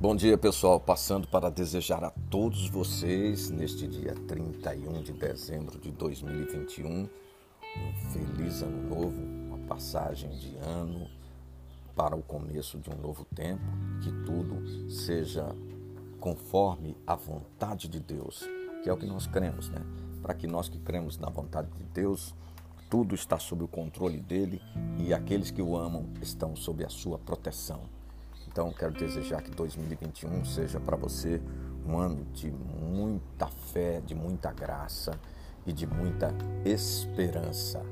Bom dia, pessoal. Passando para desejar a todos vocês, neste dia 31 de dezembro de 2021, um feliz ano novo, uma passagem de ano para o começo de um novo tempo, que tudo seja conforme a vontade de Deus, que é o que nós cremos, né? Para que nós que cremos na vontade de Deus, tudo está sob o controle dele e aqueles que o amam estão sob a sua proteção. Então, quero desejar que 2021 seja para você um ano de muita fé, de muita graça e de muita esperança.